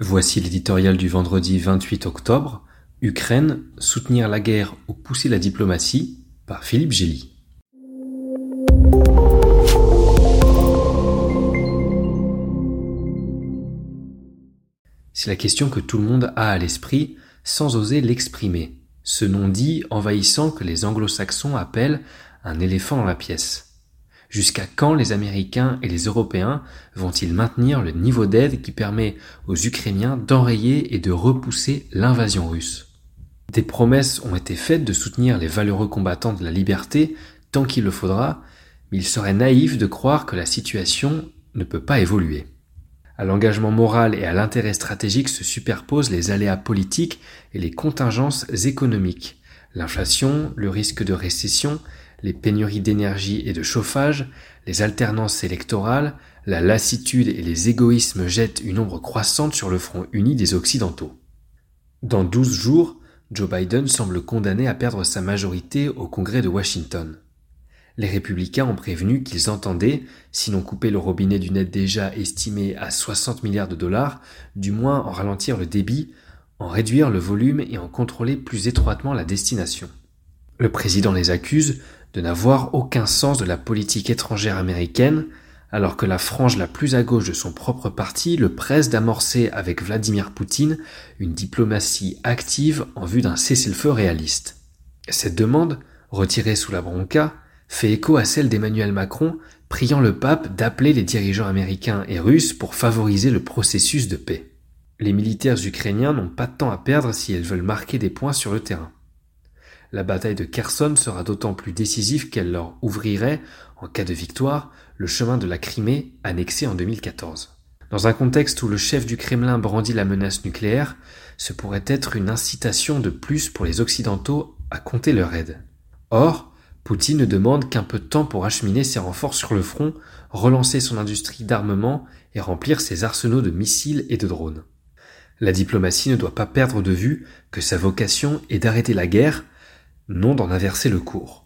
Voici l'éditorial du vendredi 28 octobre. Ukraine, soutenir la guerre ou pousser la diplomatie par Philippe Gély. C'est la question que tout le monde a à l'esprit sans oser l'exprimer. Ce nom dit envahissant que les anglo-saxons appellent un éléphant dans la pièce. Jusqu'à quand les Américains et les Européens vont-ils maintenir le niveau d'aide qui permet aux Ukrainiens d'enrayer et de repousser l'invasion russe? Des promesses ont été faites de soutenir les valeureux combattants de la liberté tant qu'il le faudra, mais il serait naïf de croire que la situation ne peut pas évoluer. À l'engagement moral et à l'intérêt stratégique se superposent les aléas politiques et les contingences économiques, l'inflation, le risque de récession, les pénuries d'énergie et de chauffage, les alternances électorales, la lassitude et les égoïsmes jettent une ombre croissante sur le front uni des Occidentaux. Dans douze jours, Joe Biden semble condamné à perdre sa majorité au Congrès de Washington. Les républicains ont prévenu qu'ils entendaient, sinon couper le robinet d'une aide déjà estimée à 60 milliards de dollars, du moins en ralentir le débit, en réduire le volume et en contrôler plus étroitement la destination. Le président les accuse de n'avoir aucun sens de la politique étrangère américaine, alors que la frange la plus à gauche de son propre parti le presse d'amorcer avec Vladimir Poutine une diplomatie active en vue d'un cessez-le-feu réaliste. Cette demande, retirée sous la bronca, fait écho à celle d'Emmanuel Macron priant le pape d'appeler les dirigeants américains et russes pour favoriser le processus de paix. Les militaires ukrainiens n'ont pas de temps à perdre si elles veulent marquer des points sur le terrain. La bataille de Kherson sera d'autant plus décisive qu'elle leur ouvrirait, en cas de victoire, le chemin de la Crimée annexée en 2014. Dans un contexte où le chef du Kremlin brandit la menace nucléaire, ce pourrait être une incitation de plus pour les Occidentaux à compter leur aide. Or, Poutine ne demande qu'un peu de temps pour acheminer ses renforts sur le front, relancer son industrie d'armement et remplir ses arsenaux de missiles et de drones. La diplomatie ne doit pas perdre de vue que sa vocation est d'arrêter la guerre non d'en inverser le cours.